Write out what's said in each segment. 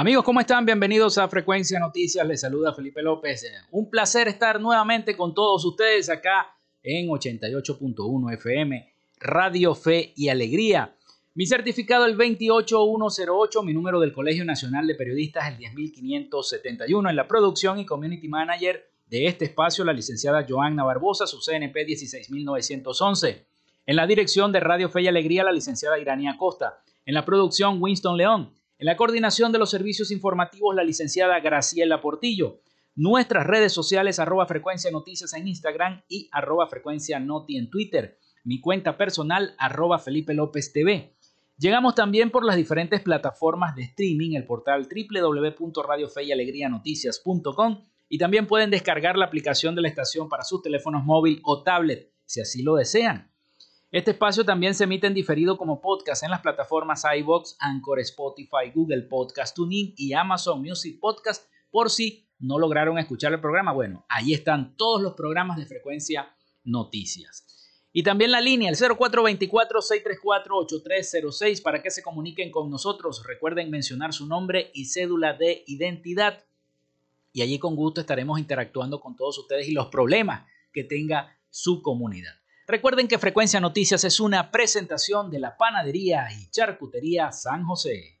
Amigos, ¿cómo están? Bienvenidos a Frecuencia Noticias. Les saluda Felipe López. Un placer estar nuevamente con todos ustedes acá en 88.1 FM, Radio Fe y Alegría. Mi certificado el 28108, mi número del Colegio Nacional de Periodistas el 10571. En la producción y community manager de este espacio, la licenciada Joanna Barbosa, su CNP 16911. En la dirección de Radio Fe y Alegría, la licenciada Irania Costa. En la producción, Winston León. En la coordinación de los servicios informativos, la licenciada Graciela Portillo. Nuestras redes sociales, arroba frecuencia noticias en Instagram y arroba frecuencia noti en Twitter. Mi cuenta personal, arroba Felipe López TV. Llegamos también por las diferentes plataformas de streaming, el portal www.radiofeyalegrianoticias.com y también pueden descargar la aplicación de la estación para sus teléfonos móvil o tablet, si así lo desean. Este espacio también se emite en diferido como podcast en las plataformas iBox, Anchor, Spotify, Google Podcast, TuneIn y Amazon Music Podcast. Por si no lograron escuchar el programa, bueno, ahí están todos los programas de frecuencia noticias. Y también la línea, el 0424-634-8306, para que se comuniquen con nosotros. Recuerden mencionar su nombre y cédula de identidad. Y allí con gusto estaremos interactuando con todos ustedes y los problemas que tenga su comunidad. Recuerden que Frecuencia Noticias es una presentación de la panadería y charcutería San José.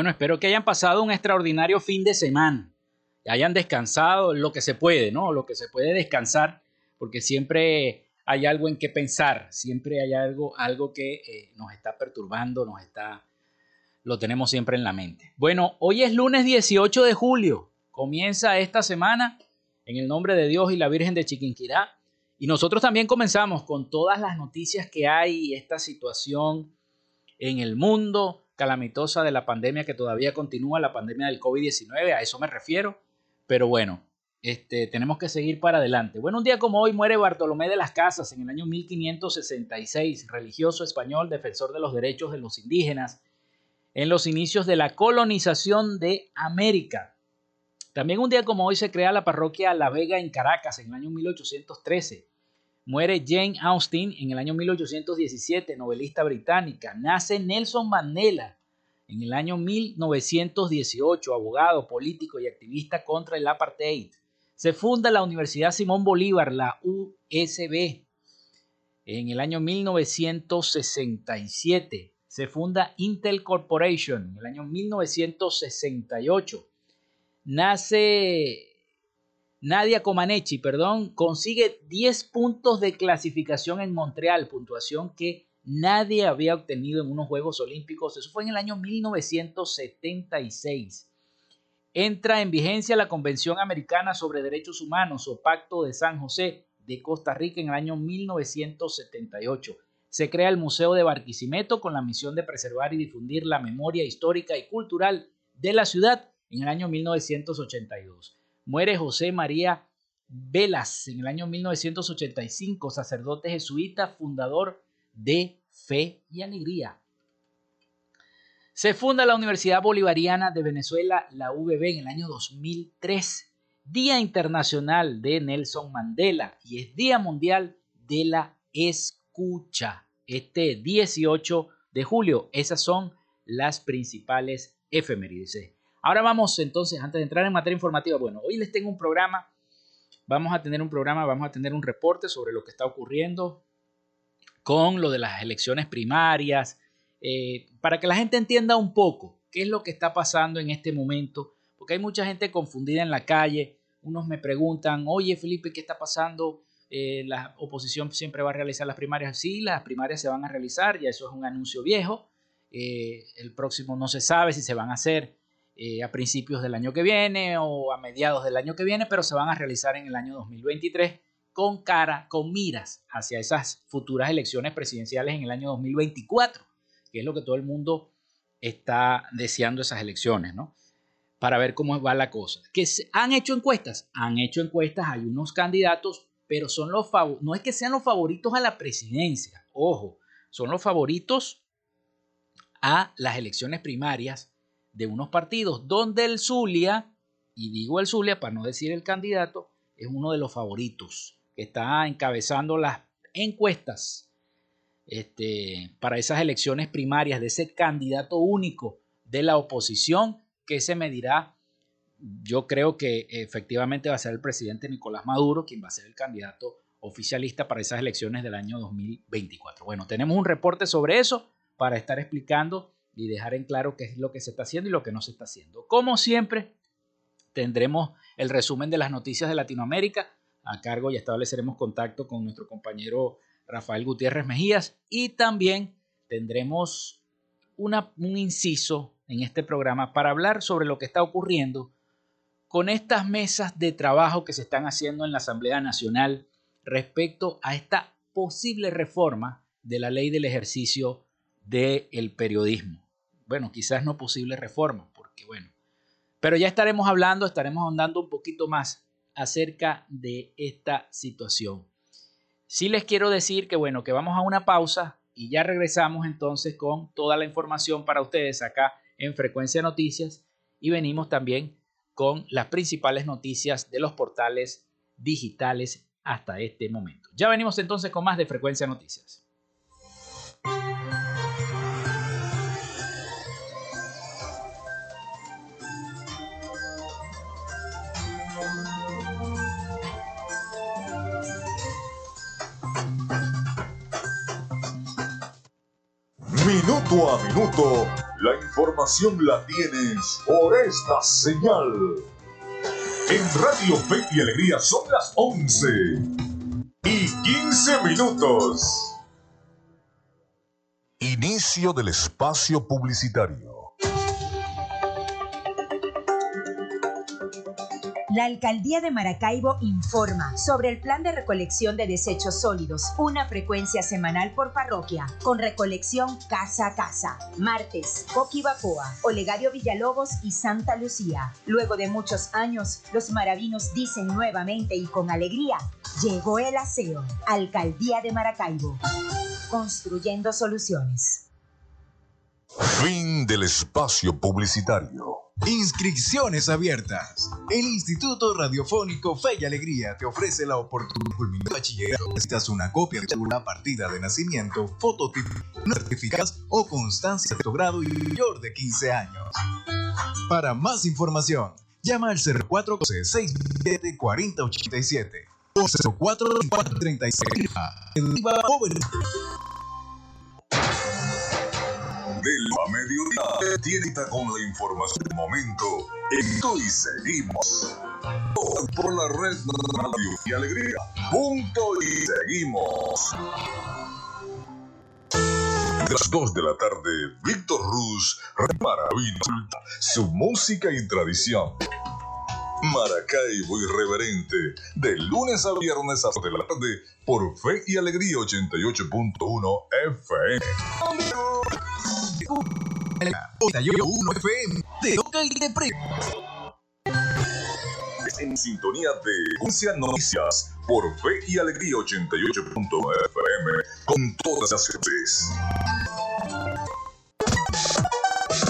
Bueno, espero que hayan pasado un extraordinario fin de semana. Hayan descansado lo que se puede, ¿no? Lo que se puede descansar, porque siempre hay algo en qué pensar, siempre hay algo, algo que eh, nos está perturbando, nos está, lo tenemos siempre en la mente. Bueno, hoy es lunes 18 de julio. Comienza esta semana en el nombre de Dios y la Virgen de Chiquinquirá. Y nosotros también comenzamos con todas las noticias que hay, esta situación en el mundo calamitosa de la pandemia que todavía continúa, la pandemia del COVID-19, a eso me refiero. Pero bueno, este, tenemos que seguir para adelante. Bueno, un día como hoy muere Bartolomé de las Casas en el año 1566, religioso español, defensor de los derechos de los indígenas, en los inicios de la colonización de América. También un día como hoy se crea la parroquia La Vega en Caracas en el año 1813. Muere Jane Austen en el año 1817, novelista británica. Nace Nelson Mandela en el año 1918, abogado, político y activista contra el apartheid. Se funda la Universidad Simón Bolívar, la USB, en el año 1967. Se funda Intel Corporation en el año 1968 nace Nadia Comaneci, perdón, consigue 10 puntos de clasificación en Montreal, puntuación que nadie había obtenido en unos Juegos Olímpicos. Eso fue en el año 1976. Entra en vigencia la Convención Americana sobre Derechos Humanos o Pacto de San José de Costa Rica en el año 1978. Se crea el Museo de Barquisimeto con la misión de preservar y difundir la memoria histórica y cultural de la ciudad en el año 1982. Muere José María Velas en el año 1985, sacerdote jesuita, fundador de Fe y Alegría. Se funda la Universidad Bolivariana de Venezuela, la UBB, en el año 2003, Día Internacional de Nelson Mandela y es Día Mundial de la Escucha. Este 18 de julio, esas son las principales efemérides. Ahora vamos entonces, antes de entrar en materia informativa, bueno, hoy les tengo un programa, vamos a tener un programa, vamos a tener un reporte sobre lo que está ocurriendo con lo de las elecciones primarias, eh, para que la gente entienda un poco qué es lo que está pasando en este momento, porque hay mucha gente confundida en la calle, unos me preguntan, oye Felipe, ¿qué está pasando? Eh, la oposición siempre va a realizar las primarias. Sí, las primarias se van a realizar, ya eso es un anuncio viejo. Eh, el próximo no se sabe si se van a hacer eh, a principios del año que viene o a mediados del año que viene, pero se van a realizar en el año 2023 con cara, con miras hacia esas futuras elecciones presidenciales en el año 2024, que es lo que todo el mundo está deseando esas elecciones, ¿no? Para ver cómo va la cosa. ¿Que han hecho encuestas? Han hecho encuestas, hay unos candidatos, pero son los no es que sean los favoritos a la presidencia, ojo, son los favoritos a las elecciones primarias de unos partidos donde el Zulia, y digo el Zulia para no decir el candidato, es uno de los favoritos que está encabezando las encuestas este, para esas elecciones primarias de ese candidato único de la oposición que se medirá. Yo creo que efectivamente va a ser el presidente Nicolás Maduro quien va a ser el candidato oficialista para esas elecciones del año 2024. Bueno, tenemos un reporte sobre eso para estar explicando y dejar en claro qué es lo que se está haciendo y lo que no se está haciendo. Como siempre, tendremos el resumen de las noticias de Latinoamérica a cargo y estableceremos contacto con nuestro compañero Rafael Gutiérrez Mejías y también tendremos un inciso en este programa para hablar sobre lo que está ocurriendo con estas mesas de trabajo que se están haciendo en la Asamblea Nacional respecto a esta posible reforma de la ley del ejercicio del periodismo. Bueno, quizás no posible reforma, porque bueno, pero ya estaremos hablando, estaremos ahondando un poquito más acerca de esta situación. Sí les quiero decir que bueno, que vamos a una pausa y ya regresamos entonces con toda la información para ustedes acá en Frecuencia Noticias y venimos también con las principales noticias de los portales digitales hasta este momento. Ya venimos entonces con más de Frecuencia Noticias. A minuto, la información la tienes por esta señal. En Radio Fe y Alegría son las 11 y 15 minutos. Inicio del espacio publicitario. La Alcaldía de Maracaibo informa sobre el plan de recolección de desechos sólidos, una frecuencia semanal por parroquia, con recolección casa a casa. Martes, Coquibacoa, Olegario Villalobos y Santa Lucía. Luego de muchos años, los maravinos dicen nuevamente y con alegría, llegó el aseo. Alcaldía de Maracaibo. Construyendo soluciones. Fin del espacio publicitario. Inscripciones abiertas. El Instituto Radiofónico Fe y Alegría te ofrece la oportunidad de bachillerato. Necesitas una copia de una partida de nacimiento, fototipo, certificadas o constancia de tu grado y mayor de 15 años. Para más información, llama al 0412 627 4087 o 0436 del mediodía tiene con la información del momento en y seguimos por la red Radio y Alegría. Punto y seguimos. A las 2 de la tarde, Víctor Ruz maravilla su música y tradición. Maracaibo Irreverente, de lunes a viernes a de la tarde por Fe y Alegría 88.1 FM. 81 FM de Toca y de Pre. En sintonía de Uncia Noticias por Fe y Alegría 88.9 FM con todas las voces.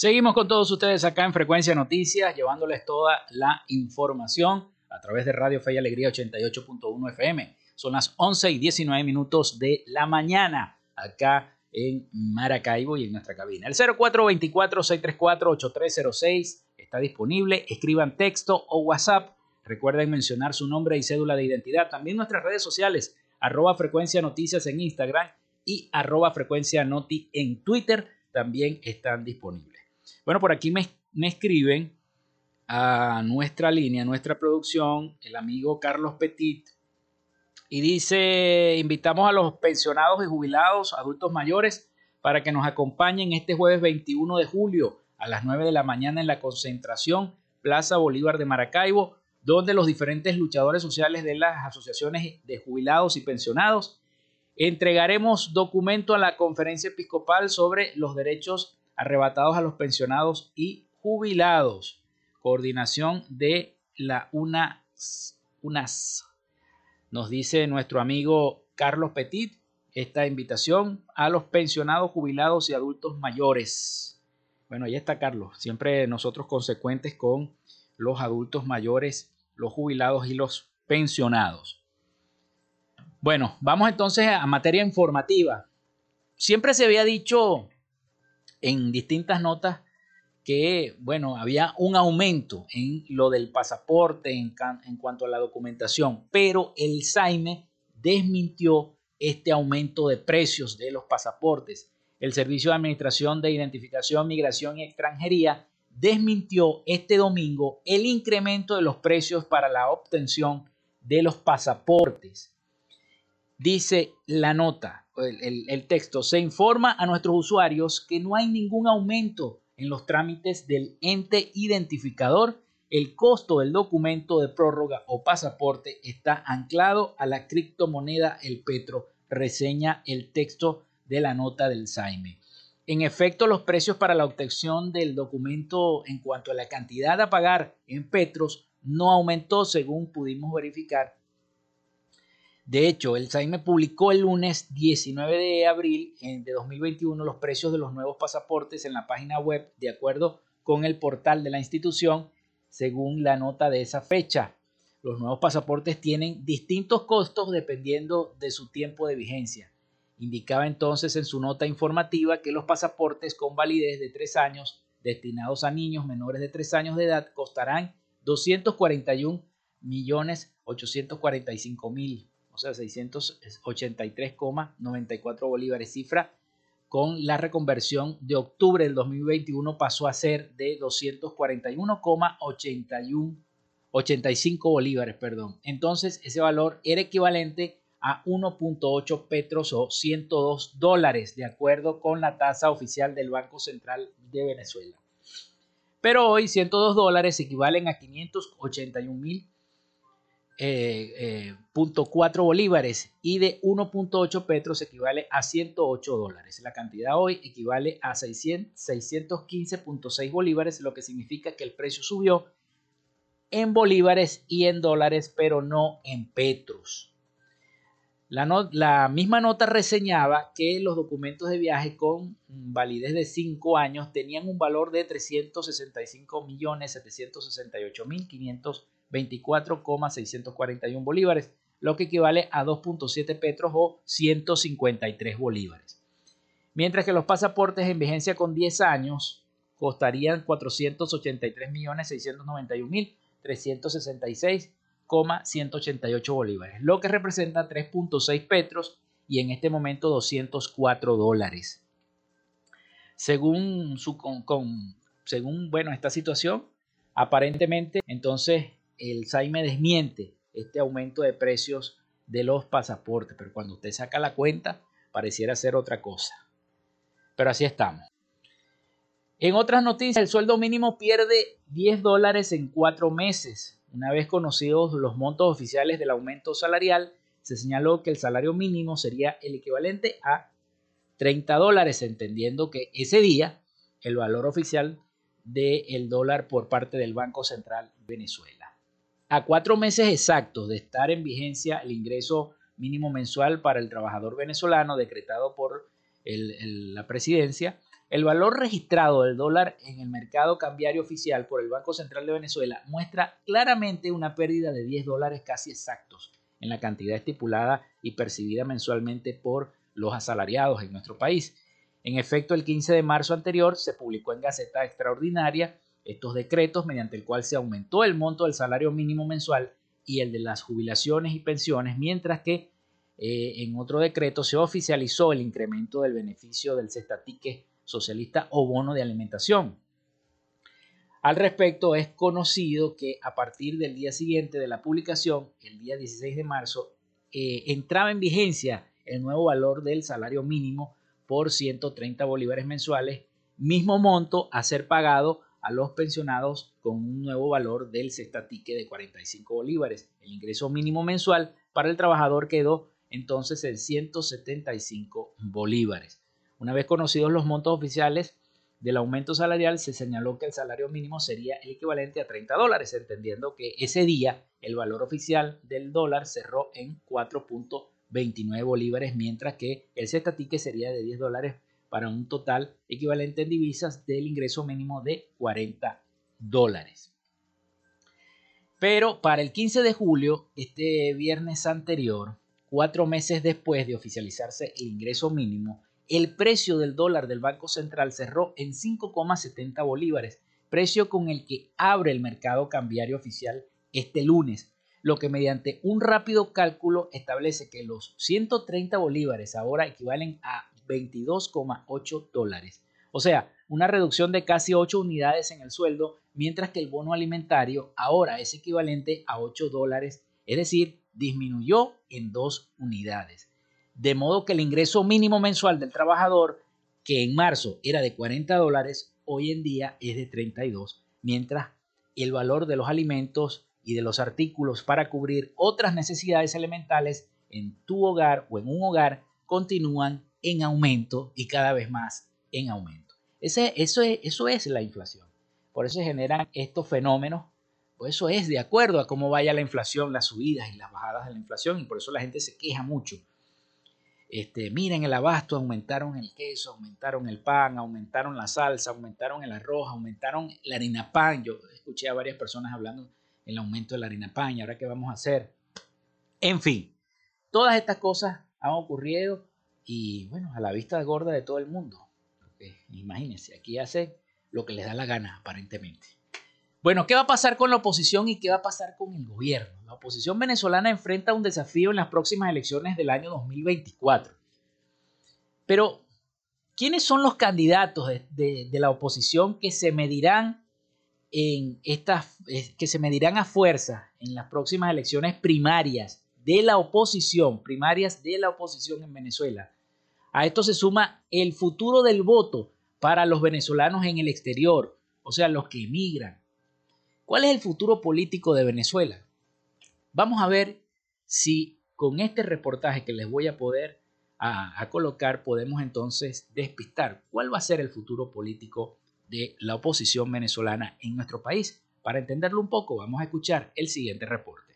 Seguimos con todos ustedes acá en Frecuencia Noticias, llevándoles toda la información a través de Radio Fe y Alegría 88.1 FM. Son las 11 y 19 minutos de la mañana acá en Maracaibo y en nuestra cabina. El 0424-634-8306 está disponible. Escriban texto o WhatsApp. Recuerden mencionar su nombre y cédula de identidad. También nuestras redes sociales, arroba frecuencia noticias en Instagram y arroba frecuencia noti en Twitter, también están disponibles. Bueno, por aquí me, escriben a nuestra línea, a nuestra producción, el amigo Carlos Petit, y dice, invitamos a los pensionados y jubilados, adultos mayores, para que nos acompañen este jueves 21 de julio a las 9 de la mañana en la concentración Plaza Bolívar de Maracaibo, donde los diferentes luchadores sociales de las asociaciones de jubilados y pensionados entregaremos documento a la conferencia episcopal sobre los derechos arrebatados a los pensionados y jubilados. Coordinación de la UNAS. UNAS. Nos dice nuestro amigo Carlos Petit esta invitación a los pensionados, jubilados y adultos mayores. Bueno, ahí está Carlos, siempre nosotros consecuentes con los adultos mayores, los jubilados y los pensionados. Bueno, vamos entonces a materia informativa. Siempre se había dicho en distintas notas que, bueno, había un aumento en lo del pasaporte en, en cuanto a la documentación, pero el SAIME desmintió este aumento de precios de los pasaportes. El Servicio de Administración de Identificación, Migración y Extranjería desmintió este domingo el incremento de los precios para la obtención de los pasaportes. Dice la nota, el, texto, se informa a nuestros usuarios que no hay ningún aumento en los trámites del ente identificador. El costo del documento de prórroga o pasaporte está anclado a la criptomoneda el Petro reseña el texto de la nota del SAIME. En efecto, los precios para la obtención del documento en cuanto a la cantidad a pagar en Petros no aumentó según pudimos verificar. De hecho, el SAIME publicó el lunes 19 de abril de 2021 los precios de los nuevos pasaportes en la página web de acuerdo con el portal de la institución según la nota de esa fecha. Los nuevos pasaportes tienen distintos costos dependiendo de su tiempo de vigencia. Indicaba entonces en su nota informativa que los pasaportes con validez de tres años destinados a niños menores de tres años de edad costarán 241 millones 845 mil, o sea, 683,94 bolívares, cifra con la reconversión de octubre del 2021 pasó a ser de 241,85 bolívares, perdón. Entonces, ese valor era equivalente a 1.8 petros o 102 dólares, de acuerdo con la tasa oficial del Banco Central de Venezuela. Pero hoy 102 dólares equivalen a 581 mil eh, eh, bolívares y de 1.8 petros equivale a 108 dólares. La cantidad hoy equivale a 615.6 bolívares, lo que significa que el precio subió en bolívares y en dólares, pero no en petros. La, misma nota reseñaba que los documentos de viaje con validez de 5 años tenían un valor de 365.768.524,641 bolívares, lo que equivale a 2.7 petros o 153 bolívares. Mientras que los pasaportes en vigencia con 10 años costarían 483.691.366 188 bolívares, lo que representa 3.6 petros y en este momento 204 dólares. Según, su, con, según bueno, esta situación, aparentemente entonces el SAIME desmiente este aumento de precios de los pasaportes, pero cuando usted saca la cuenta pareciera ser otra cosa. Pero así estamos. En otras noticias, el sueldo mínimo pierde 10 dólares en cuatro meses. Una vez conocidos los montos oficiales del aumento salarial, se señaló que el salario mínimo sería el equivalente a 30 dólares, entendiendo que ese día el valor oficial del dólar por parte del Banco Central de Venezuela. A cuatro meses exactos de estar en vigencia el ingreso mínimo mensual para el trabajador venezolano decretado por la presidencia, el valor registrado del dólar en el mercado cambiario oficial por el Banco Central de Venezuela muestra claramente una pérdida de 10 dólares casi exactos en la cantidad estipulada y percibida mensualmente por los asalariados en nuestro país. En efecto, el 15 de marzo anterior se publicó en Gaceta Extraordinaria estos decretos mediante el cual se aumentó el monto del salario mínimo mensual y el de las jubilaciones y pensiones, mientras que eh, en otro decreto se oficializó el incremento del beneficio del cestatique socialista o bono de alimentación. Al respecto, es conocido que a partir del día siguiente de la publicación, el día 16 de marzo, eh, entraba en vigencia el nuevo valor del salario mínimo por 130 bolívares mensuales, mismo monto a ser pagado a los pensionados con un nuevo valor del cestatique de 45 bolívares. El ingreso mínimo mensual para el trabajador quedó entonces en 175 bolívares. Una vez conocidos los montos oficiales del aumento salarial, se señaló que el salario mínimo sería el equivalente a 30 dólares, entendiendo que ese día el valor oficial del dólar cerró en 4.29 bolívares, mientras que el cestatique sería de 10 dólares para un total equivalente en divisas del ingreso mínimo de 40 dólares. Pero para el 15 de julio, este viernes anterior, cuatro meses después de oficializarse el ingreso mínimo, el precio del dólar del Banco Central cerró en 5,70 bolívares, precio con el que abre el mercado cambiario oficial este lunes, lo que mediante un rápido cálculo establece que los 130 bolívares ahora equivalen a 22,8 dólares. O sea, una reducción de casi 8 unidades en el sueldo, mientras que el bono alimentario ahora es equivalente a 8 dólares, es decir, disminuyó en 2 unidades. De modo que el ingreso mínimo mensual del trabajador, que en marzo era de 40 dólares, hoy en día es de 32, mientras el valor de los alimentos y de los artículos para cubrir otras necesidades elementales en tu hogar o en un hogar continúan en aumento y cada vez más en aumento. Ese, eso, es, eso es la inflación. Por eso se generan estos fenómenos. Por eso es de acuerdo a cómo vaya la inflación, las subidas y las bajadas de la inflación. Y por eso la gente se queja mucho. Este, miren el abasto, aumentaron el queso, aumentaron el pan, aumentaron la salsa, aumentaron el arroz, aumentaron la harina pan. Yo escuché a varias personas hablando del aumento de la harina pan y ahora qué vamos a hacer. En fin, todas estas cosas han ocurrido y bueno, a la vista gorda de todo el mundo. imagínense, aquí hace lo que les da la gana aparentemente. Bueno, ¿qué va a pasar con la oposición y qué va a pasar con el gobierno? La oposición venezolana enfrenta un desafío en las próximas elecciones del año 2024. Pero, ¿quiénes son los candidatos de, la oposición que se medirán en estas, eh, que se medirán a fuerza en las próximas elecciones primarias de la oposición, primarias de la oposición en Venezuela? A esto se suma el futuro del voto para los venezolanos en el exterior, o sea, los que emigran. ¿Cuál es el futuro político de Venezuela? Vamos a ver si con este reportaje que les voy a poder a, colocar podemos entonces despistar cuál va a ser el futuro político de la oposición venezolana en nuestro país. Para entenderlo un poco, vamos a escuchar el siguiente reporte.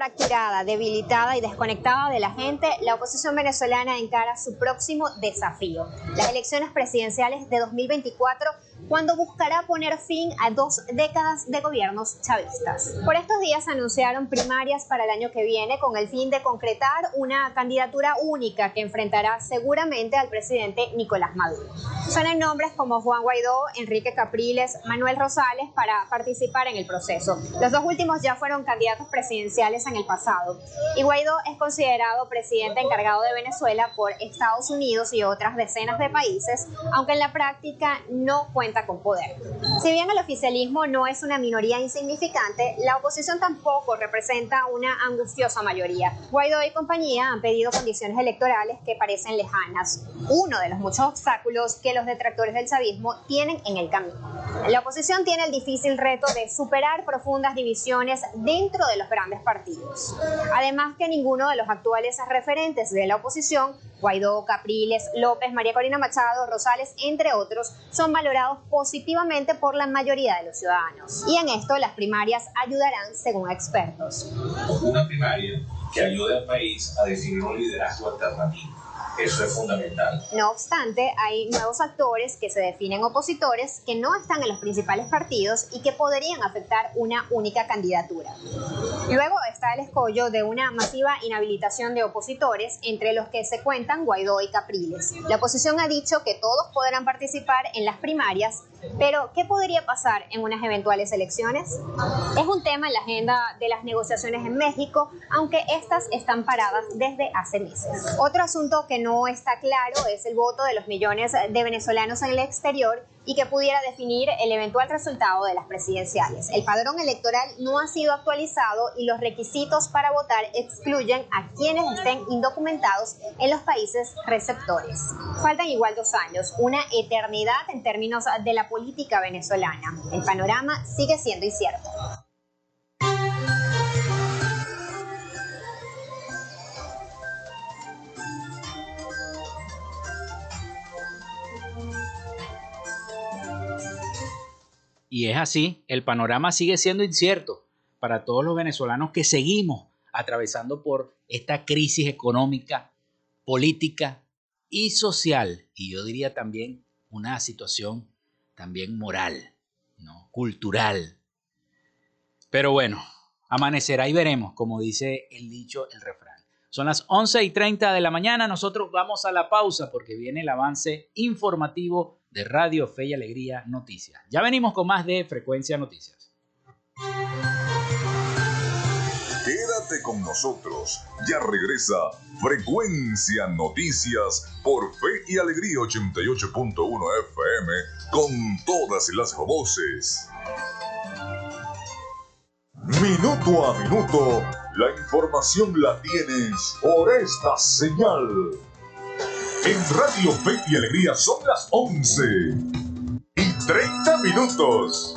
Fracturada, debilitada y desconectada de la gente, la oposición venezolana encara su próximo desafío, las elecciones presidenciales de 2024 cuando buscará poner fin a dos décadas de gobiernos chavistas. Por estos días anunciaron primarias para el año que viene con el fin de concretar una candidatura única que enfrentará seguramente al presidente Nicolás Maduro. Suenan nombres como Juan Guaidó, Enrique Capriles, Manuel Rosales para participar en el proceso. Los dos últimos ya fueron candidatos presidenciales en el pasado. Y Guaidó es considerado presidente encargado de Venezuela por Estados Unidos y otras decenas de países, aunque en la práctica no cuenta con poder. Si bien el oficialismo no es una minoría insignificante, la oposición tampoco representa una angustiosa mayoría. Guaidó y compañía han pedido condiciones electorales que parecen lejanas, uno de los muchos obstáculos que los detractores del chavismo tienen en el camino. La oposición tiene el difícil reto de superar profundas divisiones dentro de los grandes partidos. Además que ninguno de los actuales referentes de la oposición Guaidó, Capriles, López, María Corina Machado, Rosales, entre otros, son valorados positivamente por la mayoría de los ciudadanos. Y en esto las primarias ayudarán según expertos. Una primaria que ayude al país a definir un liderazgo alternativo eso es fundamental. No obstante, hay nuevos actores que se definen opositores que no están en los principales partidos y que podrían afectar una única candidatura. Luego está el escollo de una masiva inhabilitación de opositores, entre los que se cuentan Guaidó y Capriles. La oposición ha dicho que todos podrán participar en las primarias, pero ¿qué podría pasar en unas eventuales elecciones? Es un tema en la agenda de las negociaciones en México, aunque estas están paradas desde hace meses. Otro asunto que no está claro es el voto de los millones de venezolanos en el exterior y que pudiera definir el eventual resultado de las presidenciales. El padrón electoral no ha sido actualizado y los requisitos para votar excluyen a quienes estén indocumentados en los países receptores. Faltan igual dos años, una eternidad en términos de la política venezolana. El panorama sigue siendo incierto. Y es así, el panorama sigue siendo incierto para todos los venezolanos que seguimos atravesando por esta crisis económica, política y social. Y yo diría también una situación también moral, ¿no? cultural. Pero bueno, amanecerá y veremos, como dice el dicho, el refrán. Son las 11 y 30 de la mañana, nosotros vamos a la pausa porque viene el avance informativo de Radio Fe y Alegría Noticias. Ya venimos con más de Frecuencia Noticias. Quédate con nosotros, ya regresa Frecuencia Noticias por Fe y Alegría 88.1 FM con todas las voces. Minuto a minuto, la información la tienes por esta señal. En Radio Fe y Alegría son las 11 y 30 minutos.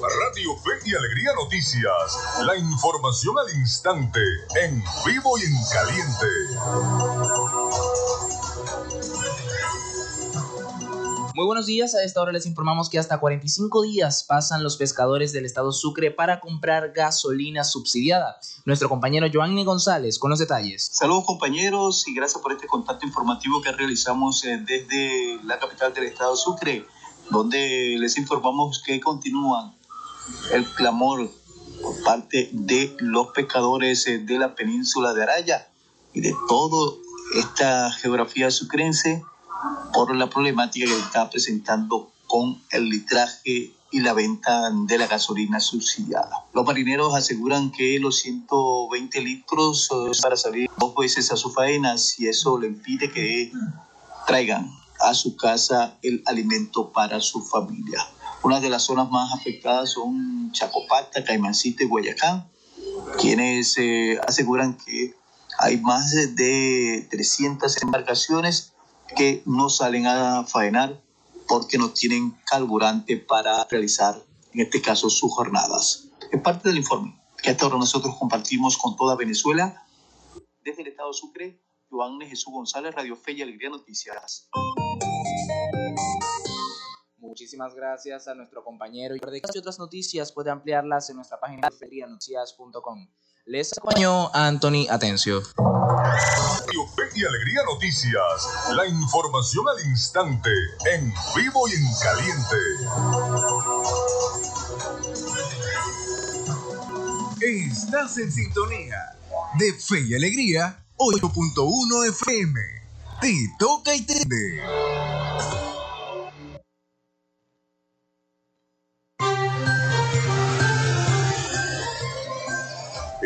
Radio Fe y Alegría Noticias. La información al instante, en vivo y en caliente. Muy buenos días, a esta hora les informamos que hasta 45 días pasan los pescadores del estado Sucre para comprar gasolina subsidiada. Nuestro compañero Joanny González con los detalles. Saludos compañeros y gracias por este contacto informativo que realizamos eh, desde la capital del estado Sucre, donde les informamos que continúan el clamor por parte de los pescadores eh, de la península de Araya y de toda esta geografía sucrense por la problemática que está presentando con el litraje y la venta de la gasolina subsidiada. Los marineros aseguran que los 120 litros es para salir dos veces a su faena y eso le impide que traigan a su casa el alimento para su familia. Una de las zonas más afectadas son Chacopata, Caimancito y Guayacán, quienes eh, aseguran que hay más de 300 embarcaciones que no salen a faenar porque no tienen carburante para realizar, en este caso, sus jornadas. Es parte del informe que hasta ahora nosotros compartimos con toda Venezuela. Desde el Estado Sucre, Joan Jesús González, Radio Fe y Alegría Noticias. Muchísimas gracias a nuestro compañero. Y otras noticias puede ampliarlas en nuestra página de noticias.com. Les acompañó Anthony Atencio. Y Alegría Noticias. La información al instante, en vivo y en caliente. Estás en sintonía de Fe y Alegría 8.1 FM. Te toca y te...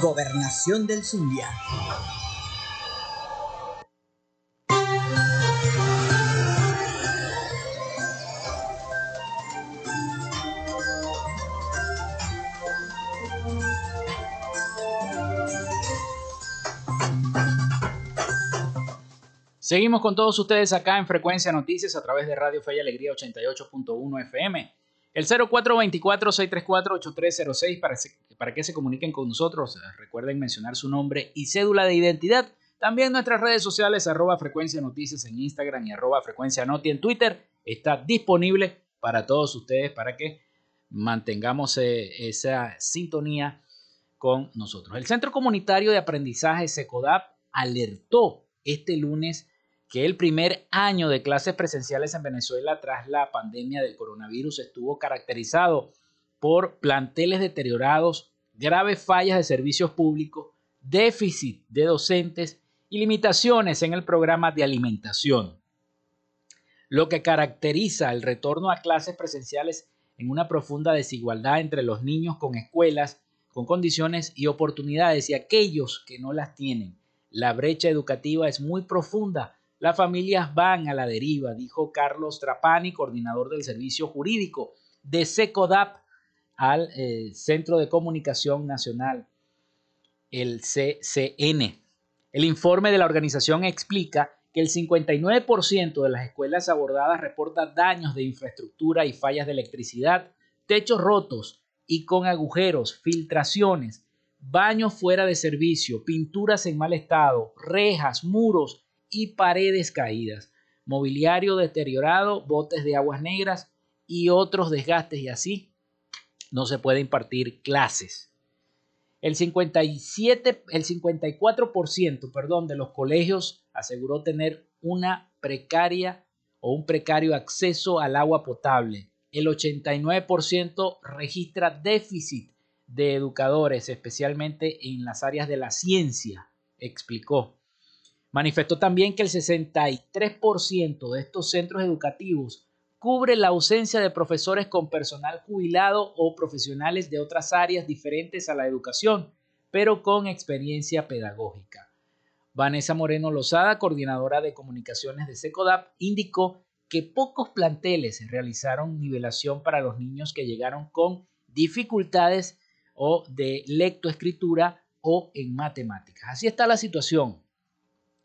Gobernación del Zulia. Seguimos con todos ustedes acá en Frecuencia Noticias a través de Radio Fe y Alegría 88.1 FM. El 0424-634-8306 para, para que se comuniquen con nosotros. Recuerden mencionar su nombre y cédula de identidad. También nuestras redes sociales, arroba frecuencia noticias en Instagram y arroba frecuencia noti en Twitter. Está disponible para todos ustedes para que mantengamos eh, esa sintonía con nosotros. El Centro Comunitario de Aprendizaje SECODAP alertó este lunes que el primer año de clases presenciales en Venezuela tras la pandemia del coronavirus estuvo caracterizado por planteles deteriorados, graves fallas de servicios públicos, déficit de docentes y limitaciones en el programa de alimentación. Lo que caracteriza el retorno a clases presenciales en una profunda desigualdad entre los niños con escuelas, con condiciones y oportunidades y aquellos que no las tienen. La brecha educativa es muy profunda. Las familias van a la deriva, dijo Carlos Trapani, coordinador del Servicio Jurídico de SECODAP al eh, Centro de Comunicación Nacional, el CCN. El informe de la organización explica que el 59% de las escuelas abordadas reporta daños de infraestructura y fallas de electricidad, techos rotos y con agujeros, filtraciones, baños fuera de servicio, pinturas en mal estado, rejas, muros y paredes caídas, mobiliario deteriorado, botes de aguas negras y otros desgastes y así no se puede impartir clases. El 57, el 54%, perdón, de los colegios aseguró tener una precaria o un precario acceso al agua potable. El 89% registra déficit de educadores, especialmente en las áreas de la ciencia, explicó. Manifestó también que el 63% de estos centros educativos cubre la ausencia de profesores con personal jubilado o profesionales de otras áreas diferentes a la educación, pero con experiencia pedagógica. Vanessa Moreno Lozada, coordinadora de comunicaciones de SECODAP, indicó que pocos planteles realizaron nivelación para los niños que llegaron con dificultades o de lectoescritura o en matemáticas. Así está la situación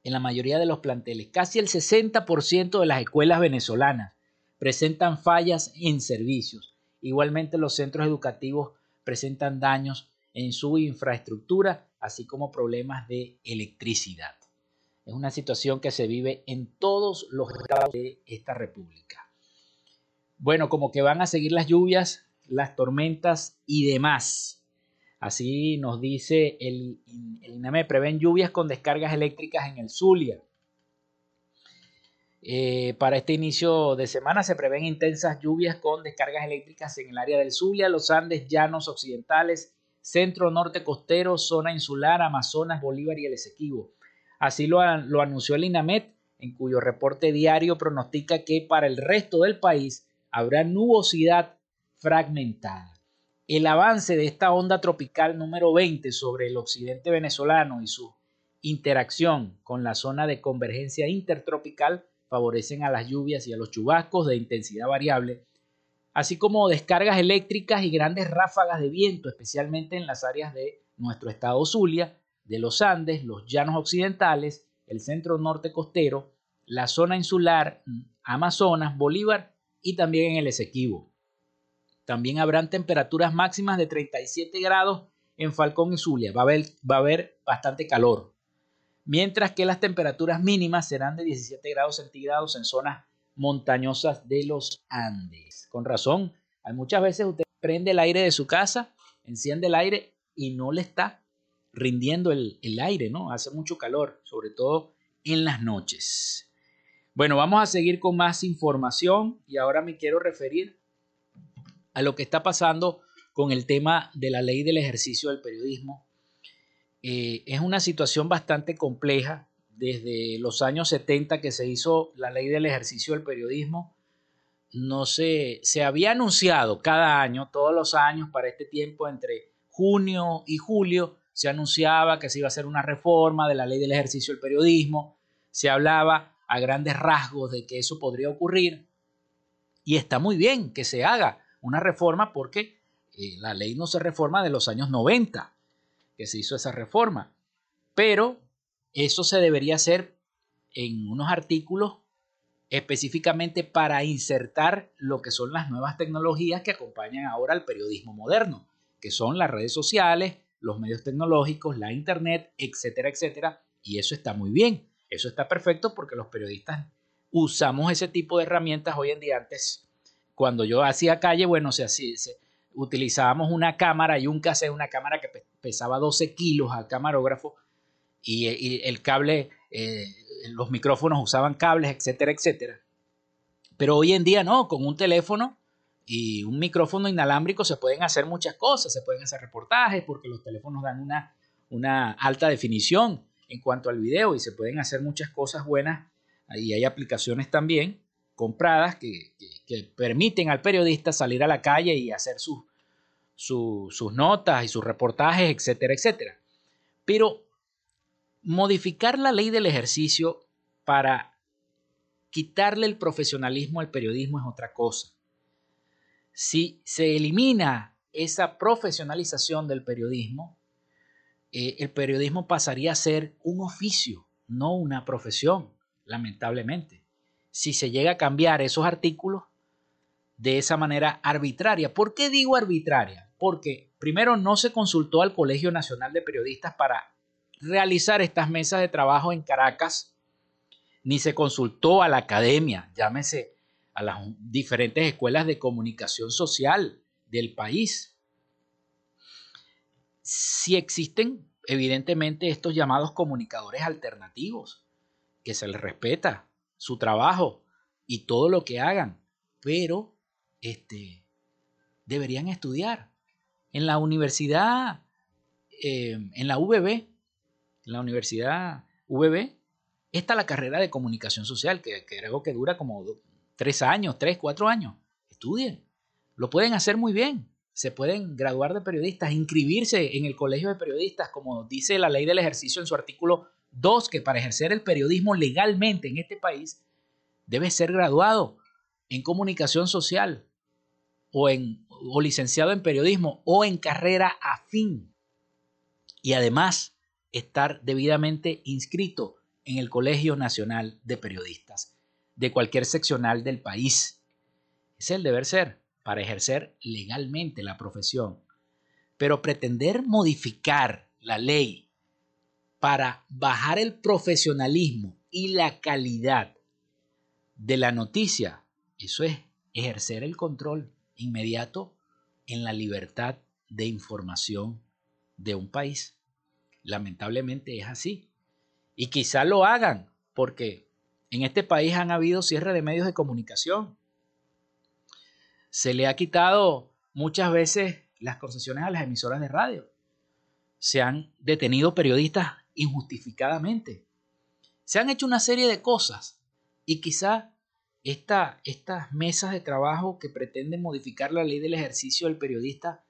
en la mayoría de los planteles. Casi el 60% de las escuelas venezolanas presentan fallas en servicios. Igualmente los centros educativos presentan daños en su infraestructura, así como problemas de electricidad. Es una situación que se vive en todos los estados de esta república. Bueno, como que van a seguir las lluvias, las tormentas y demás. Así nos dice el, el prevén lluvias con descargas eléctricas en el Zulia. Eh, para este inicio de semana se prevén intensas lluvias con descargas eléctricas en el área del Zulia, los Andes, Llanos Occidentales, Centro Norte Costero, Zona Insular, Amazonas, Bolívar y el Esequibo. Así lo, lo anunció el INAMET, en cuyo reporte diario pronostica que para el resto del país habrá nubosidad fragmentada. El avance de esta onda tropical número 20 sobre el occidente venezolano y su interacción con la zona de convergencia intertropical favorecen a las lluvias y a los chubascos de intensidad variable, así como descargas eléctricas y grandes ráfagas de viento, especialmente en las áreas de nuestro estado Zulia, de los Andes, los llanos occidentales, el centro norte costero, la zona insular, Amazonas, Bolívar y también en el Esequibo. También habrán temperaturas máximas de 37 grados en Falcón y Zulia. Va a haber, va a haber bastante calor mientras que las temperaturas mínimas serán de 17 grados centígrados en zonas montañosas de los Andes. Con razón, hay muchas veces usted prende el aire de su casa, enciende el aire y no le está rindiendo el, el aire, ¿no? Hace mucho calor, sobre todo en las noches. Bueno, vamos a seguir con más información y ahora me quiero referir a lo que está pasando con el tema de la ley del ejercicio del periodismo. Eh, es una situación bastante compleja. Desde los años 70 que se hizo la ley del ejercicio del periodismo, no se, se había anunciado cada año, todos los años para este tiempo, entre junio y julio, se anunciaba que se iba a hacer una reforma de la ley del ejercicio del periodismo, se hablaba a grandes rasgos de que eso podría ocurrir. Y está muy bien que se haga una reforma porque eh, la ley no se reforma de los años 90, que se hizo esa reforma. Pero eso se debería hacer en unos artículos específicamente para insertar lo que son las nuevas tecnologías que acompañan ahora al periodismo moderno, que son las redes sociales, los medios tecnológicos, la internet, etcétera, etcétera. Y eso está muy bien, eso está perfecto porque los periodistas usamos ese tipo de herramientas hoy en día. Antes, cuando yo hacía calle, bueno, se, se, utilizábamos una cámara y un cassette, una cámara que pesaba 12 kilos al camarógrafo y, el cable, eh, los micrófonos usaban cables, etcétera, etcétera. Pero hoy en día no, con un teléfono y un micrófono inalámbrico se pueden hacer muchas cosas, se pueden hacer reportajes porque los teléfonos dan una, una alta definición en cuanto al video y se pueden hacer muchas cosas buenas y hay aplicaciones también compradas que, permiten al periodista salir a la calle y hacer sus, notas y sus reportajes, etcétera, etcétera. Pero modificar la ley del ejercicio para quitarle el profesionalismo al periodismo es otra cosa. Si se elimina esa profesionalización del periodismo, eh, el periodismo pasaría a ser un oficio, no una profesión, lamentablemente si se llega a cambiar esos artículos de esa manera arbitraria. ¿Por qué digo arbitraria? Porque primero no se consultó al Colegio Nacional de Periodistas para realizar estas mesas de trabajo en Caracas, ni se consultó a la academia, llámese a las diferentes escuelas de comunicación social del país. Si existen, evidentemente, estos llamados comunicadores alternativos, que se les respeta, su trabajo y todo lo que hagan, pero este, deberían estudiar. En la universidad, em, en la VB, en la universidad VB, está la carrera de comunicación social, que, creo que dura como tres años, tres, cuatro años. Estudien, lo pueden hacer muy bien. Se pueden graduar de periodistas, inscribirse en el colegio de periodistas, como dice la ley del ejercicio en su artículo Dos, que para ejercer el periodismo legalmente en este país debe ser graduado en comunicación social o, en, o licenciado en periodismo o en carrera afín. Y además estar debidamente inscrito en el Colegio Nacional de Periodistas de cualquier seccional del país. Es el deber ser para ejercer legalmente la profesión. Pero pretender modificar la ley para bajar el profesionalismo y la calidad de la noticia. Eso es ejercer el control inmediato en la libertad de información de un país. Lamentablemente es así. Y quizá lo hagan porque en este país han habido cierre de medios de comunicación. Se le ha quitado muchas veces las concesiones a las emisoras de radio. Se han detenido periodistas injustificadamente. Se han hecho una serie de cosas y quizá esta, estas mesas de trabajo que pretenden modificar la ley del ejercicio del periodista,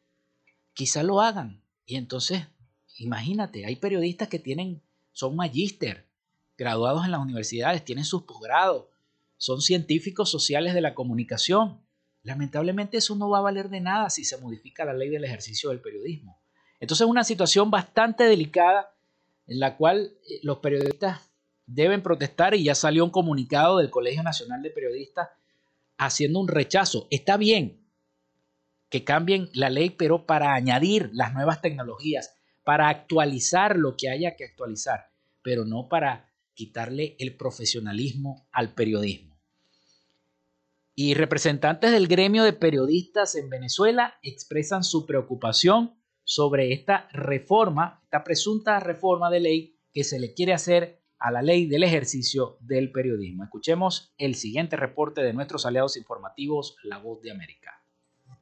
quizá lo hagan. Y entonces, imagínate, hay periodistas que tienen, son magíster, graduados en las universidades, tienen sus posgrados, son científicos sociales de la comunicación. Lamentablemente eso no va a valer de nada si se modifica la ley del ejercicio del periodismo. Entonces es una situación bastante delicada en la cual eh, los periodistas deben protestar y ya salió un comunicado del Colegio Nacional de Periodistas haciendo un rechazo. Está bien que cambien la ley, pero para añadir las nuevas tecnologías, para actualizar lo que haya que actualizar, pero no para quitarle el profesionalismo al periodismo. Y representantes del gremio de periodistas en Venezuela expresan su preocupación sobre esta reforma, esta presunta reforma de ley que se le quiere hacer a la ley del ejercicio del periodismo. Escuchemos el siguiente reporte de nuestros aliados informativos, La Voz de América.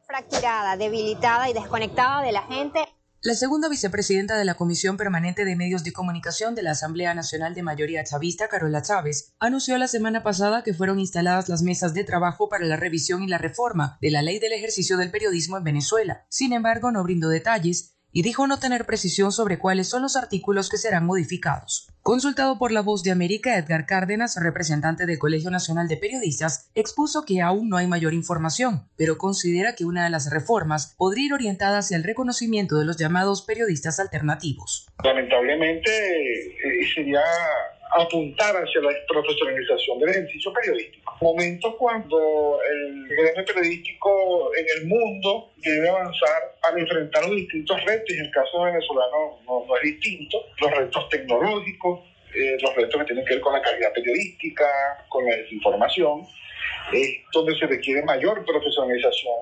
Fracturada, debilitada y desconectada de la gente la segunda vicepresidenta de la Comisión Permanente de Medios de Comunicación de la Asamblea Nacional de Mayoría Chavista, Carola Chávez, anunció la semana pasada que fueron instaladas las mesas de trabajo para la revisión y la reforma de la ley del ejercicio del periodismo en Venezuela. Sin embargo, no brindó detalles y dijo no tener precisión sobre cuáles son los artículos que serán modificados. Consultado por La Voz de América, Edgar Cárdenas, representante del Colegio Nacional de Periodistas, expuso que aún no hay mayor información, pero considera que una de las reformas podría ir orientada hacia el reconocimiento de los llamados periodistas alternativos. Lamentablemente eh, sería apuntar hacia la profesionalización del ejercicio periodístico. Momentos cuando el gremio periodístico en el mundo debe avanzar para enfrentar los distintos retos, y en el caso venezolano no, es distinto, los retos tecnológicos, eh, los retos que tienen que ver con la calidad periodística, con la desinformación, donde se requiere mayor profesionalización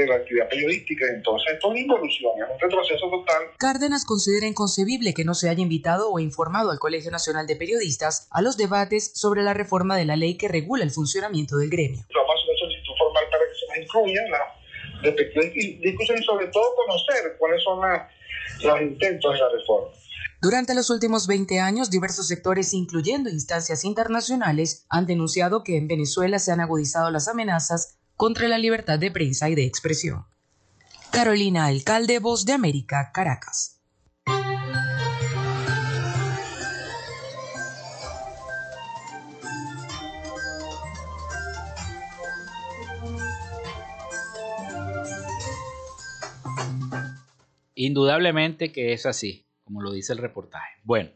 de la actividad periodística. Entonces, esto es una involución, es un retroceso total. Cárdenas considera inconcebible que no se haya invitado o informado al Colegio Nacional de Periodistas a los debates sobre la reforma de la ley que regula el funcionamiento del gremio. Vamos a una solicitud formal para que se nos incluya la respectivas discusiones y sobre todo conocer cuáles son las, los intentos de la reforma. Durante los últimos 20 años, diversos sectores, incluyendo instancias internacionales, han denunciado que en Venezuela se han agudizado las amenazas contra la libertad de prensa y de expresión. Carolina Alcalde, Voz de América, Caracas. Indudablemente que es así, como lo dice el reportaje. Bueno,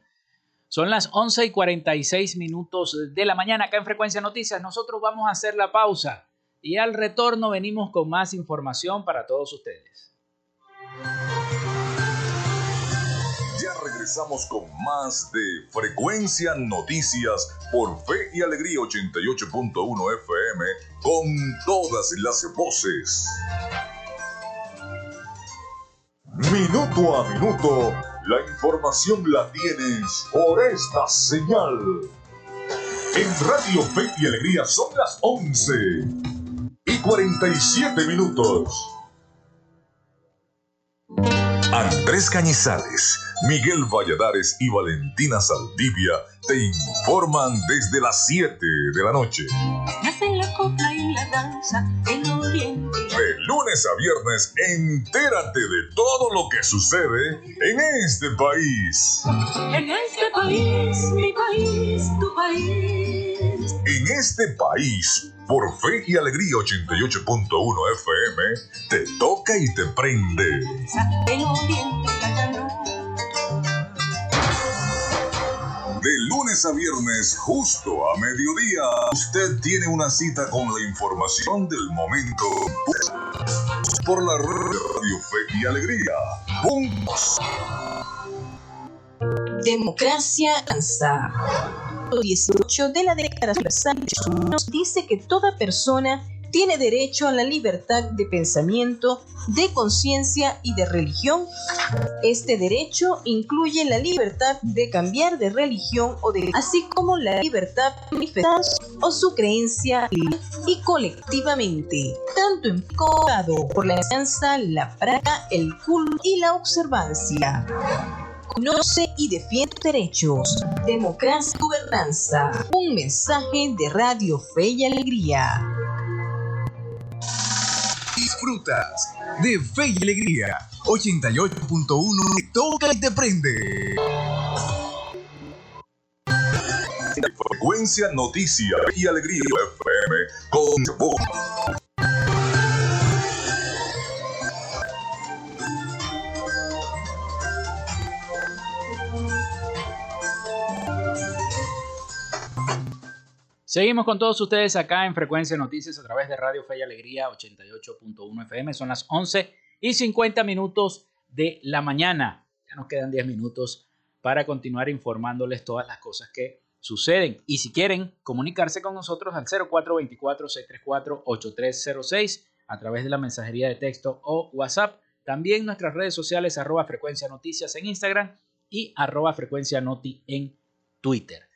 son las 11 y 46 minutos de la mañana acá en Frecuencia Noticias. Nosotros vamos a hacer la pausa y al retorno venimos con más información para todos ustedes. Ya regresamos con más de Frecuencia Noticias por Fe y Alegría 88.1 FM con todas las voces. Minuto a minuto, la información la tienes por esta señal. En Radio Fe y Alegría son las 11 y 47 minutos. Andrés Cañizales, Miguel Valladares y Valentina Saldivia te informan desde las 7 de la noche. Nacen la copla y la danza en Oriente. De lunes a viernes, entérate de todo lo que sucede en este país. En este país, mi país, tu país. En este país, por Fe y Alegría 88.1 FM, te toca y te prende. De lunes a viernes, justo a mediodía, usted tiene una cita con la información del momento. Por la Radio Fe y Alegría. Puntos. Democracia Danza. 18 de la Declaración Universal nos dice que toda persona tiene derecho a la libertad de pensamiento, de conciencia y de religión. Este derecho incluye la libertad de cambiar de religión o de así como la libertad de manifestar o su creencia y colectivamente, tanto empodado por la enseñanza, la práctica, el culto y la observancia. Conoce y defiende tus derechos. Democracia y gobernanza. Un mensaje de Radio Fe y Alegría. Disfrutas de Fe y Alegría 88.1 te toca y te prende. Frecuencia Noticia y Alegría FM con Seguimos con todos ustedes acá en Frecuencia Noticias a través de Radio Fe y Alegría 88.1 FM. Son las 11 y 50 minutos de la mañana. Ya nos quedan 10 minutos para continuar informándoles todas las cosas que suceden. Y si quieren comunicarse con nosotros al 0424-634-8306 a través de la mensajería de texto o WhatsApp. También nuestras redes sociales arroba frecuencia noticias en Instagram y arroba frecuencia noti en Twitter.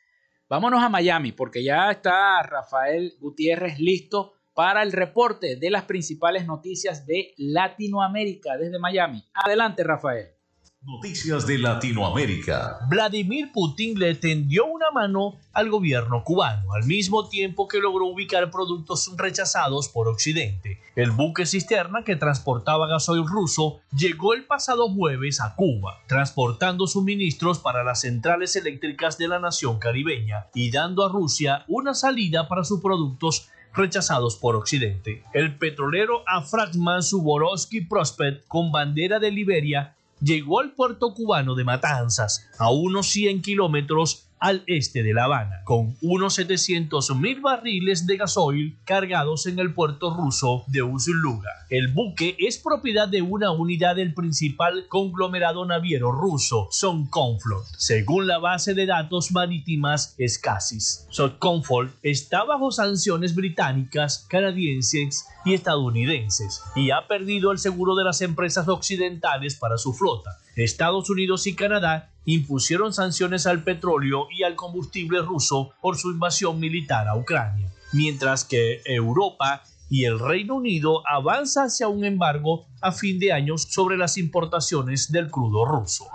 Vámonos a Miami porque ya está Rafael Gutiérrez listo para el reporte de las principales noticias de Latinoamérica desde Miami. Adelante, Rafael. Noticias de Latinoamérica. Vladimir Putin le tendió una mano al gobierno cubano, al mismo tiempo que logró ubicar productos rechazados por Occidente. El buque cisterna que transportaba gasoil ruso llegó el pasado jueves a Cuba, transportando suministros para las centrales eléctricas de la nación caribeña y dando a Rusia una salida para sus productos rechazados por Occidente. El petrolero Afragman Suborovsky Prospect, con bandera de Liberia, llegó al puerto cubano de Matanzas, a unos 100 kilómetros al este de La Habana, con unos 700 mil barriles de gasoil cargados en el puerto ruso de Usluga. El buque es propiedad de una unidad del principal conglomerado naviero ruso, Sovcomflot, según la base de datos marítimas Escasis. Sovcomflot está bajo sanciones británicas, canadienses y estadounidenses y ha perdido el seguro de las empresas occidentales para su flota. Estados Unidos y Canadá impusieron sanciones al petróleo y al combustible ruso por su invasión militar a Ucrania, mientras que Europa y el Reino Unido avanza hacia un embargo a fin de año sobre las importaciones del crudo ruso.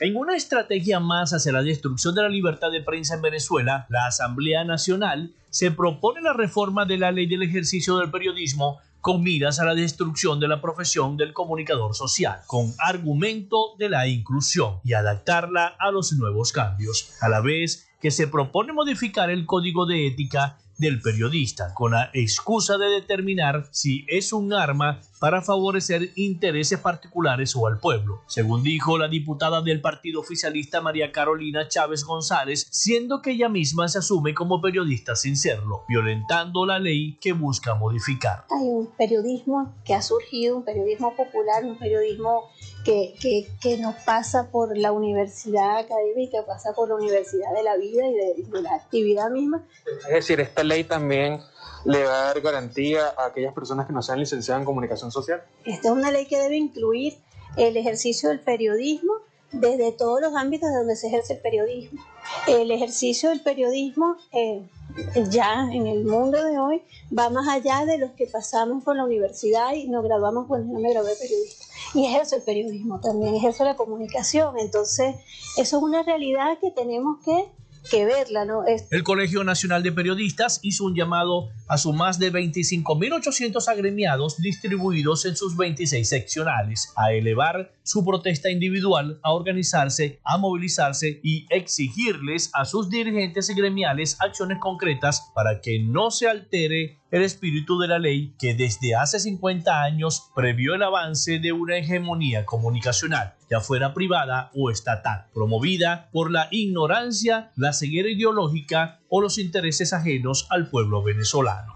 En una estrategia más hacia la destrucción de la libertad de prensa en Venezuela, la Asamblea Nacional se propone la reforma de la ley del ejercicio del periodismo con miras a la destrucción de la profesión del comunicador social, con argumento de la inclusión y adaptarla a los nuevos cambios, a la vez que se propone modificar el código de ética del periodista con la excusa de determinar si es un arma para favorecer intereses particulares o al pueblo, según dijo la diputada del partido oficialista María Carolina Chávez González, siendo que ella misma se asume como periodista sin serlo, violentando la ley que busca modificar. Hay un periodismo que ha surgido, un periodismo popular, un periodismo que, que, que nos pasa por la universidad académica, pasa por la universidad de la vida y de, de la actividad misma. Es decir, esta ley también le va a dar garantía a aquellas personas que no sean licenciadas en comunicación social. Esta es una ley que debe incluir el ejercicio del periodismo desde todos los ámbitos de donde se ejerce el periodismo. El ejercicio del periodismo eh, ya en el mundo de hoy va más allá de los que pasamos por la universidad y nos graduamos, bueno, yo me gradué periodista. Y ejerzo el periodismo también, ejerzo la comunicación. Entonces, eso es una realidad que tenemos que que verla, ¿no? El Colegio Nacional de Periodistas hizo un llamado a sus más de 25.800 agremiados distribuidos en sus 26 seccionales a elevar su protesta individual, a organizarse, a movilizarse y exigirles a sus dirigentes gremiales acciones concretas para que no se altere el espíritu de la ley que desde hace 50 años previó el avance de una hegemonía comunicacional, ya fuera privada o estatal, promovida por la ignorancia, la ceguera ideológica o los intereses ajenos al pueblo venezolano.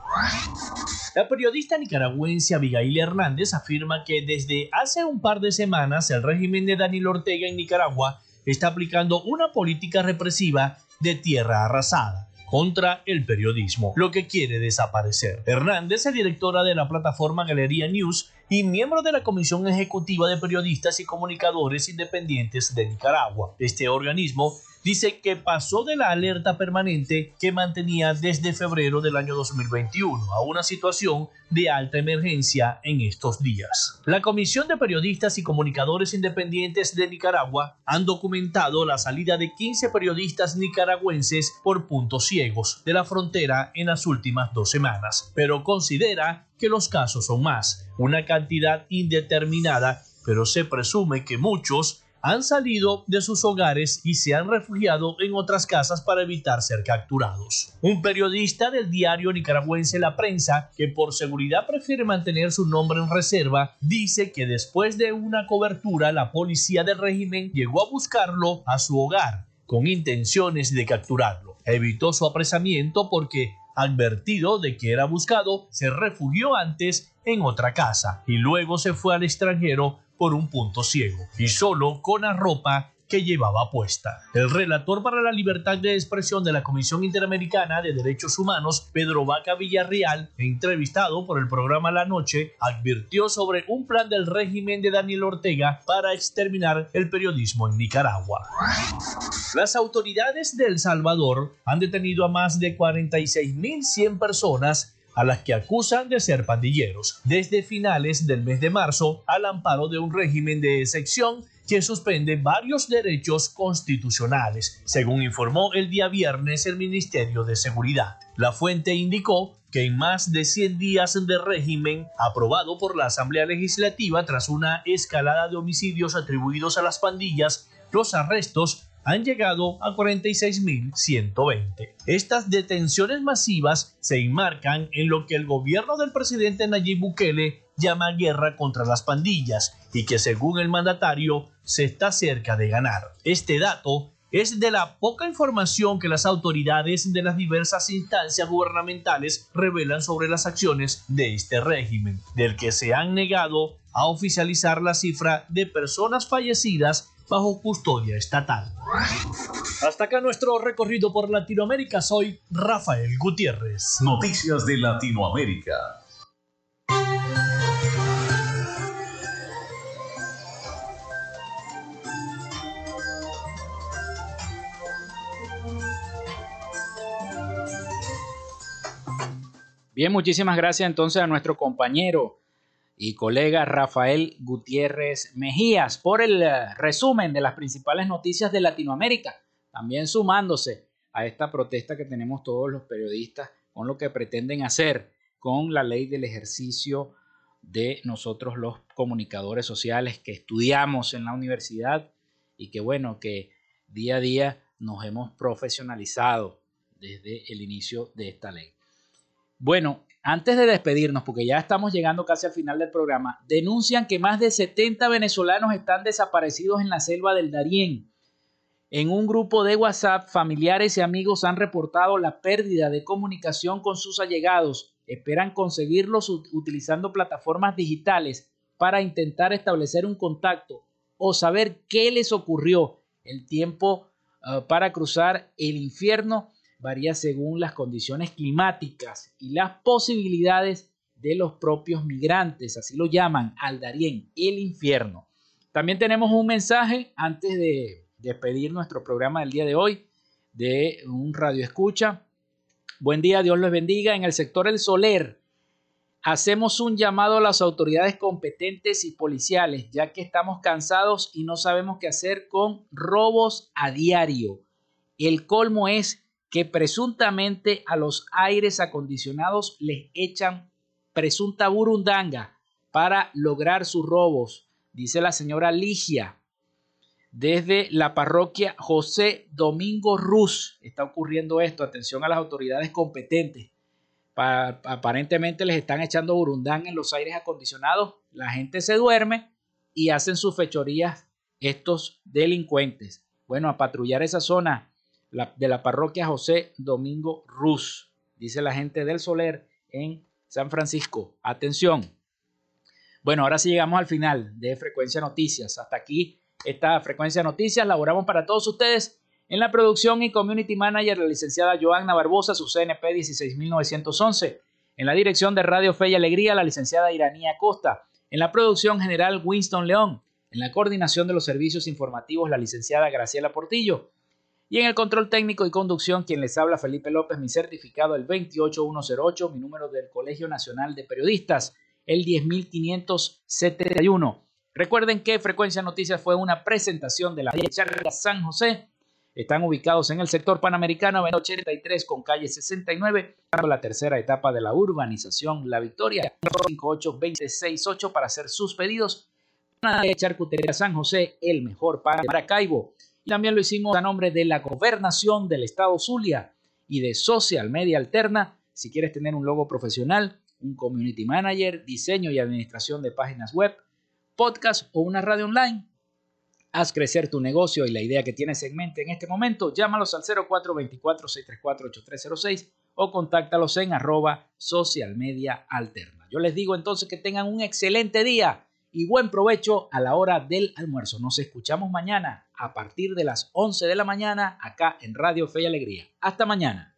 La periodista nicaragüense Abigail Hernández afirma que desde hace un par de semanas el régimen de Daniel Ortega en Nicaragua está aplicando una política represiva de tierra arrasada contra el periodismo, lo que quiere desaparecer. Hernández es directora de la plataforma Galería News y miembro de la Comisión Ejecutiva de Periodistas y Comunicadores Independientes de Nicaragua. Este organismo dice que pasó de la alerta permanente que mantenía desde febrero del año 2021 a una situación de alta emergencia en estos días. La Comisión de Periodistas y Comunicadores Independientes de Nicaragua han documentado la salida de 15 periodistas nicaragüenses por puntos ciegos de la frontera en las últimas dos semanas, pero considera que los casos son más, una cantidad indeterminada, pero se presume que muchos han salido de sus hogares y se han refugiado en otras casas para evitar ser capturados. Un periodista del diario nicaragüense La Prensa, que por seguridad prefiere mantener su nombre en reserva, dice que después de una cobertura la policía del régimen llegó a buscarlo a su hogar con intenciones de capturarlo. Evitó su apresamiento porque advertido de que era buscado, se refugió antes en otra casa y luego se fue al extranjero por un punto ciego y solo con la ropa que llevaba puesta. El relator para la libertad de expresión de la Comisión Interamericana de Derechos Humanos, Pedro Vaca Villarreal, entrevistado por el programa La Noche, advirtió sobre un plan del régimen de Daniel Ortega para exterminar el periodismo en Nicaragua. Las autoridades de El Salvador han detenido a más de 46.100 personas a las que acusan de ser pandilleros, desde finales del mes de marzo al amparo de un régimen de excepción que suspende varios derechos constitucionales, según informó el día viernes el Ministerio de Seguridad. La fuente indicó que en más de 100 días de régimen aprobado por la Asamblea Legislativa tras una escalada de homicidios atribuidos a las pandillas, los arrestos han llegado a 46.120. Estas detenciones masivas se enmarcan en lo que el gobierno del presidente Nayib Bukele llama guerra contra las pandillas y que según el mandatario se está cerca de ganar. Este dato es de la poca información que las autoridades de las diversas instancias gubernamentales revelan sobre las acciones de este régimen, del que se han negado a oficializar la cifra de personas fallecidas bajo custodia estatal. Hasta acá nuestro recorrido por Latinoamérica. Soy Rafael Gutiérrez. Noticias de Latinoamérica. Bien, muchísimas gracias entonces a nuestro compañero y colega Rafael Gutiérrez Mejías por el eh, resumen de las principales noticias de Latinoamérica, también sumándose a esta protesta que tenemos todos los periodistas con lo que pretenden hacer con la ley del ejercicio de nosotros los comunicadores sociales que estudiamos en la universidad y que bueno, que día a día nos hemos profesionalizado desde el inicio de esta ley. Bueno, antes de despedirnos, porque ya estamos llegando casi al final del programa, denuncian que más de 70 venezolanos están desaparecidos en la selva del Darién. En un grupo de WhatsApp, familiares y amigos han reportado la pérdida de comunicación con sus allegados. Esperan conseguirlos utilizando plataformas digitales para intentar establecer un contacto o saber qué les ocurrió. El tiempo uh, para cruzar el infierno varía según las condiciones climáticas y las posibilidades de los propios migrantes, así lo llaman al Darién, el infierno. También tenemos un mensaje antes de despedir nuestro programa del día de hoy de un radio escucha. Buen día, Dios les bendiga. En el sector El Soler hacemos un llamado a las autoridades competentes y policiales, ya que estamos cansados y no sabemos qué hacer con robos a diario. El colmo es que presuntamente a los aires acondicionados les echan presunta burundanga para lograr sus robos, dice la señora Ligia. Desde la parroquia José Domingo Ruz está ocurriendo esto. Atención a las autoridades competentes. aparentemente les están echando burundanga en los aires acondicionados. La gente se duerme y hacen sus fechorías estos delincuentes. Bueno, a patrullar esa zona de la parroquia José Domingo Ruz, dice la gente del Soler en San Francisco. Atención. Bueno, ahora sí llegamos al final de Frecuencia Noticias. Hasta aquí esta Frecuencia Noticias. Laboramos para todos ustedes en la producción y community manager la licenciada Joanna Barbosa, su CNP 16911. En la dirección de Radio Fe y Alegría, la licenciada Iranía Costa. En la producción general, Winston León. En la coordinación de los servicios informativos, la licenciada Graciela Portillo. Y en el control técnico y conducción, quien les habla Felipe López, mi certificado el 28108, mi número del Colegio Nacional de Periodistas, el 10571. Recuerden que Frecuencia Noticias fue una presentación de la Charla San José. Están ubicados en el sector panamericano 83 con calle 69, la tercera etapa de la urbanización La Victoria, 58268 para hacer sus pedidos. Charcutería San José, el mejor para Maracaibo. También lo hicimos a nombre de la Gobernación del Estado Zulia y de Social Media Alterna. Si quieres tener un logo profesional, un community manager, diseño y administración de páginas web, podcast o una radio online, haz crecer tu negocio y la idea que tienes en mente en este momento, llámalos al 0424-634-8306 o contáctalos en arroba social media alterna. Yo les digo entonces que tengan un excelente día y buen provecho a la hora del almuerzo. Nos escuchamos mañana a partir de las 11 de la mañana acá en Radio Fe y Alegría. Hasta mañana.